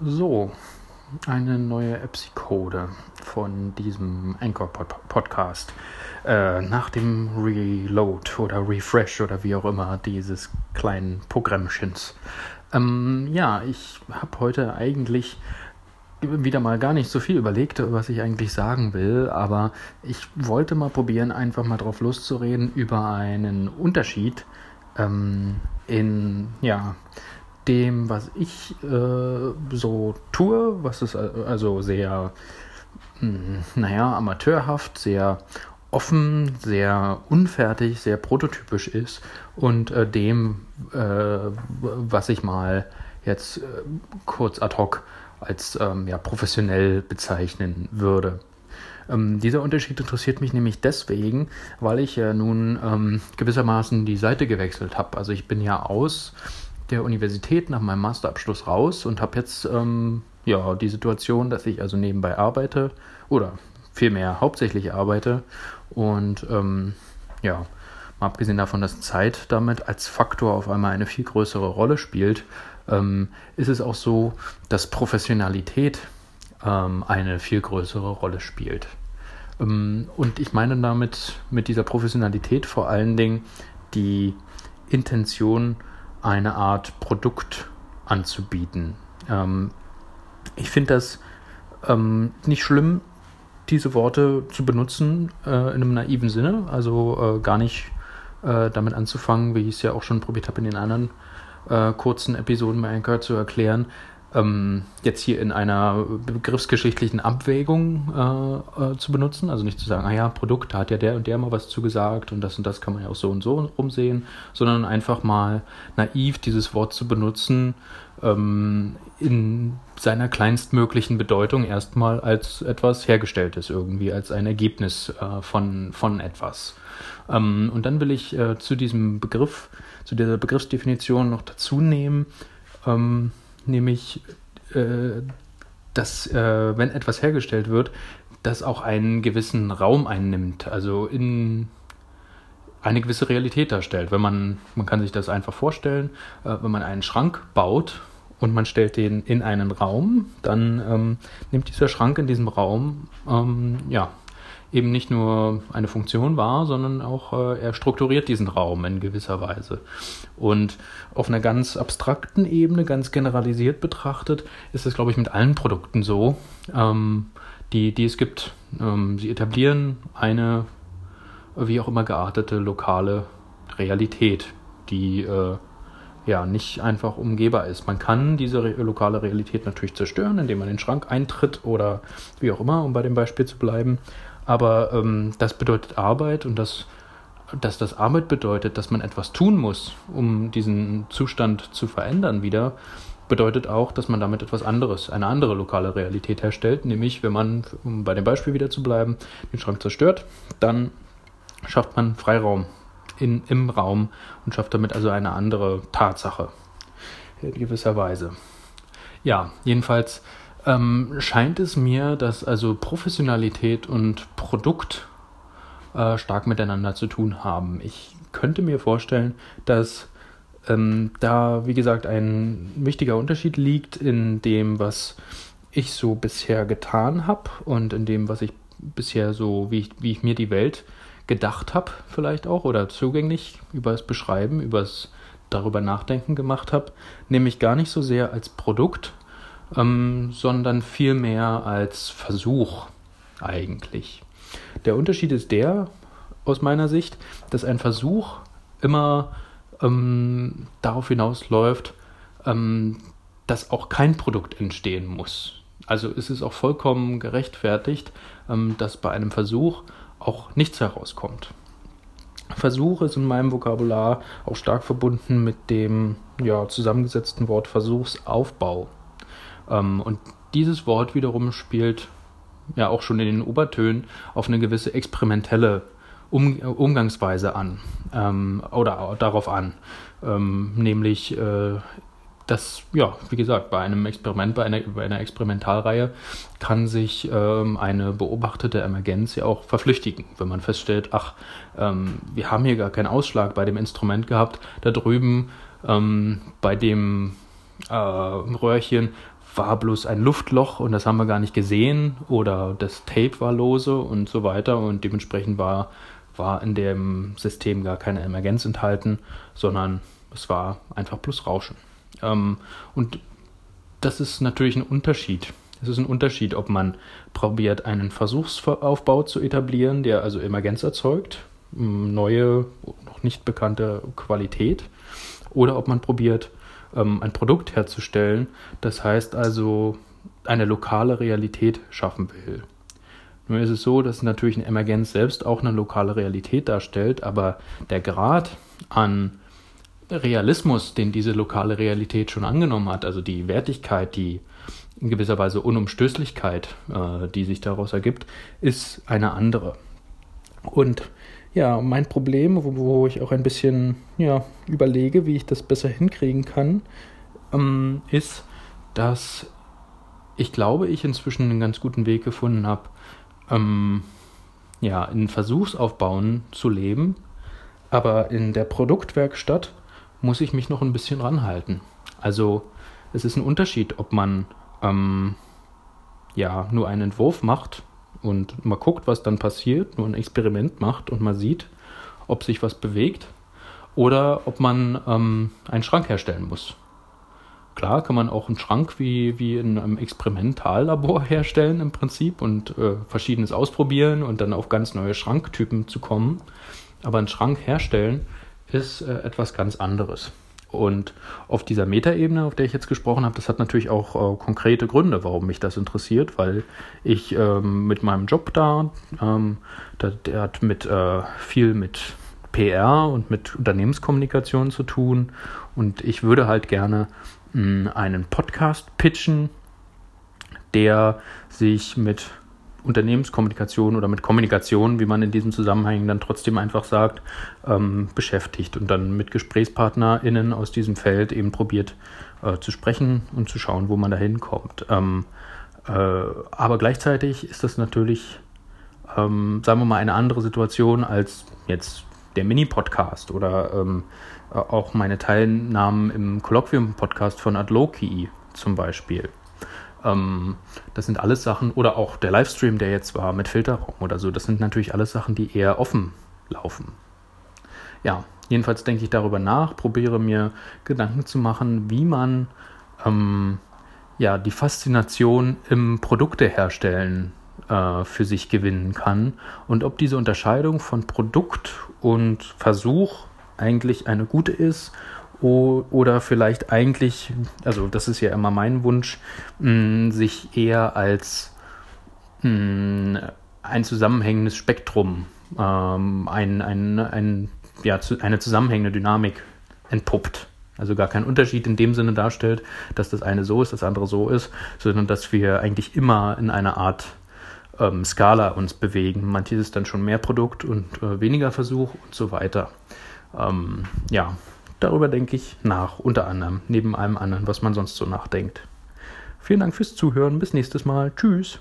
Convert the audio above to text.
So, eine neue Episode von diesem Anchor Podcast. Äh, nach dem Reload oder Refresh oder wie auch immer dieses kleinen Programmchens. Ähm, ja, ich habe heute eigentlich wieder mal gar nicht so viel überlegt, was ich eigentlich sagen will, aber ich wollte mal probieren, einfach mal drauf loszureden über einen Unterschied ähm, in, ja, dem, was ich äh, so tue, was ist also sehr, mh, hm, naja, amateurhaft, sehr offen, sehr unfertig, sehr prototypisch ist und äh, dem, äh, was ich mal jetzt äh, kurz ad hoc als ähm, ja, professionell bezeichnen würde. Ähm, dieser Unterschied interessiert mich nämlich deswegen, weil ich ja nun ähm, gewissermaßen die Seite gewechselt habe. Also ich bin ja aus der Universität nach meinem Masterabschluss raus und habe jetzt ähm, ja die Situation, dass ich also nebenbei arbeite oder vielmehr hauptsächlich arbeite und ähm, ja, mal abgesehen davon, dass Zeit damit als Faktor auf einmal eine viel größere Rolle spielt, ähm, ist es auch so, dass Professionalität ähm, eine viel größere Rolle spielt. Ähm, und ich meine damit mit dieser Professionalität vor allen Dingen die Intention, eine Art Produkt anzubieten. Ähm, ich finde das ähm, nicht schlimm, diese Worte zu benutzen äh, in einem naiven Sinne, also äh, gar nicht äh, damit anzufangen, wie ich es ja auch schon probiert habe in den anderen äh, kurzen Episoden bei Anchor zu erklären, ähm, jetzt hier in einer begriffsgeschichtlichen Abwägung äh, äh, zu benutzen. Also nicht zu sagen, ah ja, Produkt, da hat ja der und der mal was zugesagt und das und das kann man ja auch so und so rumsehen, sondern einfach mal naiv dieses Wort zu benutzen, ähm, in seiner kleinstmöglichen Bedeutung erstmal als etwas Hergestelltes irgendwie, als ein Ergebnis äh, von, von etwas. Ähm, und dann will ich äh, zu diesem Begriff, zu dieser Begriffsdefinition noch dazu nehmen, ähm, nämlich, äh, dass äh, wenn etwas hergestellt wird, das auch einen gewissen Raum einnimmt, also in eine gewisse Realität darstellt. Wenn man, man kann sich das einfach vorstellen, äh, wenn man einen Schrank baut und man stellt den in einen Raum, dann ähm, nimmt dieser Schrank in diesem Raum ähm, ja, eben nicht nur eine Funktion wahr, sondern auch äh, er strukturiert diesen Raum in gewisser Weise. Und auf einer ganz abstrakten Ebene, ganz generalisiert betrachtet, ist es, glaube ich, mit allen Produkten so, ähm, die, die es gibt. Ähm, sie etablieren eine, wie auch immer geartete, lokale Realität, die äh, ja nicht einfach umgehbar ist. Man kann diese re lokale Realität natürlich zerstören, indem man den Schrank eintritt oder wie auch immer, um bei dem Beispiel zu bleiben. Aber ähm, das bedeutet Arbeit und das, dass das Arbeit bedeutet, dass man etwas tun muss, um diesen Zustand zu verändern wieder, bedeutet auch, dass man damit etwas anderes, eine andere lokale Realität herstellt. Nämlich, wenn man, um bei dem Beispiel wieder zu bleiben, den Schrank zerstört, dann schafft man Freiraum in, im Raum und schafft damit also eine andere Tatsache in gewisser Weise. Ja, jedenfalls ähm, scheint es mir, dass also Professionalität und Produkt äh, stark miteinander zu tun haben. Ich könnte mir vorstellen, dass ähm, da, wie gesagt, ein wichtiger Unterschied liegt in dem, was ich so bisher getan habe und in dem, was ich bisher so, wie ich, wie ich mir die Welt gedacht habe, vielleicht auch, oder zugänglich über das Beschreiben, über das darüber nachdenken gemacht habe, nämlich gar nicht so sehr als Produkt, ähm, sondern vielmehr als Versuch eigentlich. Der Unterschied ist der, aus meiner Sicht, dass ein Versuch immer ähm, darauf hinausläuft, ähm, dass auch kein Produkt entstehen muss. Also ist es auch vollkommen gerechtfertigt, ähm, dass bei einem Versuch auch nichts herauskommt. Versuch ist in meinem Vokabular auch stark verbunden mit dem ja, zusammengesetzten Wort Versuchsaufbau. Ähm, und dieses Wort wiederum spielt ja auch schon in den Obertönen auf eine gewisse experimentelle um Umgangsweise an ähm, oder darauf an. Ähm, nämlich, äh, dass, ja, wie gesagt, bei einem Experiment, bei einer, bei einer Experimentalreihe kann sich ähm, eine beobachtete Emergenz ja auch verflüchtigen, wenn man feststellt, ach, ähm, wir haben hier gar keinen Ausschlag bei dem Instrument gehabt, da drüben ähm, bei dem äh, Röhrchen war bloß ein Luftloch und das haben wir gar nicht gesehen oder das Tape war lose und so weiter und dementsprechend war, war in dem System gar keine Emergenz enthalten, sondern es war einfach bloß Rauschen. Ähm, und das ist natürlich ein Unterschied. Es ist ein Unterschied, ob man probiert, einen Versuchsaufbau zu etablieren, der also Emergenz erzeugt, neue, noch nicht bekannte Qualität, oder ob man probiert, ähm, ein Produkt herzustellen, das heißt also eine lokale Realität schaffen will. Nur ist es so, dass natürlich eine Emergenz selbst auch eine lokale Realität darstellt, aber der Grad an Realismus, den diese lokale Realität schon angenommen hat, also die Wertigkeit, die in gewisser Weise Unumstößlichkeit, äh, die sich daraus ergibt, ist eine andere. Und ja, mein Problem, wo, wo ich auch ein bisschen ja, überlege, wie ich das besser hinkriegen kann, ähm, ist, dass ich glaube, ich inzwischen einen ganz guten Weg gefunden habe, ähm, ja, in Versuchsaufbauen zu leben, aber in der Produktwerkstatt muss ich mich noch ein bisschen ranhalten. Also es ist ein Unterschied, ob man ähm, ja nur einen Entwurf macht und mal guckt, was dann passiert, nur ein Experiment macht und mal sieht, ob sich was bewegt oder ob man ähm, einen Schrank herstellen muss. Klar kann man auch einen Schrank wie, wie in einem Experimentallabor herstellen im Prinzip und äh, verschiedenes ausprobieren und dann auf ganz neue Schranktypen zu kommen. Aber einen Schrank herstellen ist äh, etwas ganz anderes. Und auf dieser Metaebene, auf der ich jetzt gesprochen habe, das hat natürlich auch äh, konkrete Gründe, warum mich das interessiert, weil ich ähm, mit meinem Job da, ähm, der, der, hat mit äh, viel mit PR und mit Unternehmenskommunikation zu tun. Und ich würde halt gerne mh, einen Podcast pitchen, der sich mit Unternehmenskommunikation oder mit Kommunikation, wie man in diesem Zusammenhang dann trotzdem einfach sagt, ähm, beschäftigt und dann mit GesprächspartnerInnen aus diesem Feld eben probiert äh, zu sprechen und zu schauen, wo man da hinkommt. Ähm, äh, aber gleichzeitig ist das natürlich, ähm, sagen wir mal, eine andere Situation als jetzt der Mini-Podcast oder ähm, auch meine Teilnahmen im Kolloquium-Podcast von Adloki zum Beispiel. Ähm, das sind alles Sachen, oder auch der Livestream, der jetzt war mit Filterraum oder so, das sind natürlich alles Sachen, die eher offen laufen. Ja, jedenfalls denke ich darüber nach, probiere mir Gedanken zu machen, wie man ähm, ja, die Faszination im Produkte herstellen äh, für sich gewinnen kann und ob diese Unterscheidung von Produkt und Versuch eigentlich eine gute ist oder vielleicht eigentlich, also das ist ja immer mein Wunsch, mh, sich eher als mh, ein zusammenhängendes Spektrum, ähm, ein, ein, ein, ja, zu, eine zusammenhängende Dynamik entpuppt. Also gar keinen Unterschied in dem Sinne darstellt, dass das eine so ist, das andere so ist, sondern dass wir eigentlich immer in einer Art ähm, Skala uns bewegen. Manches ist dann schon mehr Produkt und äh, weniger Versuch und so weiter. Ähm, ja, Darüber denke ich nach, unter anderem, neben allem anderen, was man sonst so nachdenkt. Vielen Dank fürs Zuhören. Bis nächstes Mal. Tschüss.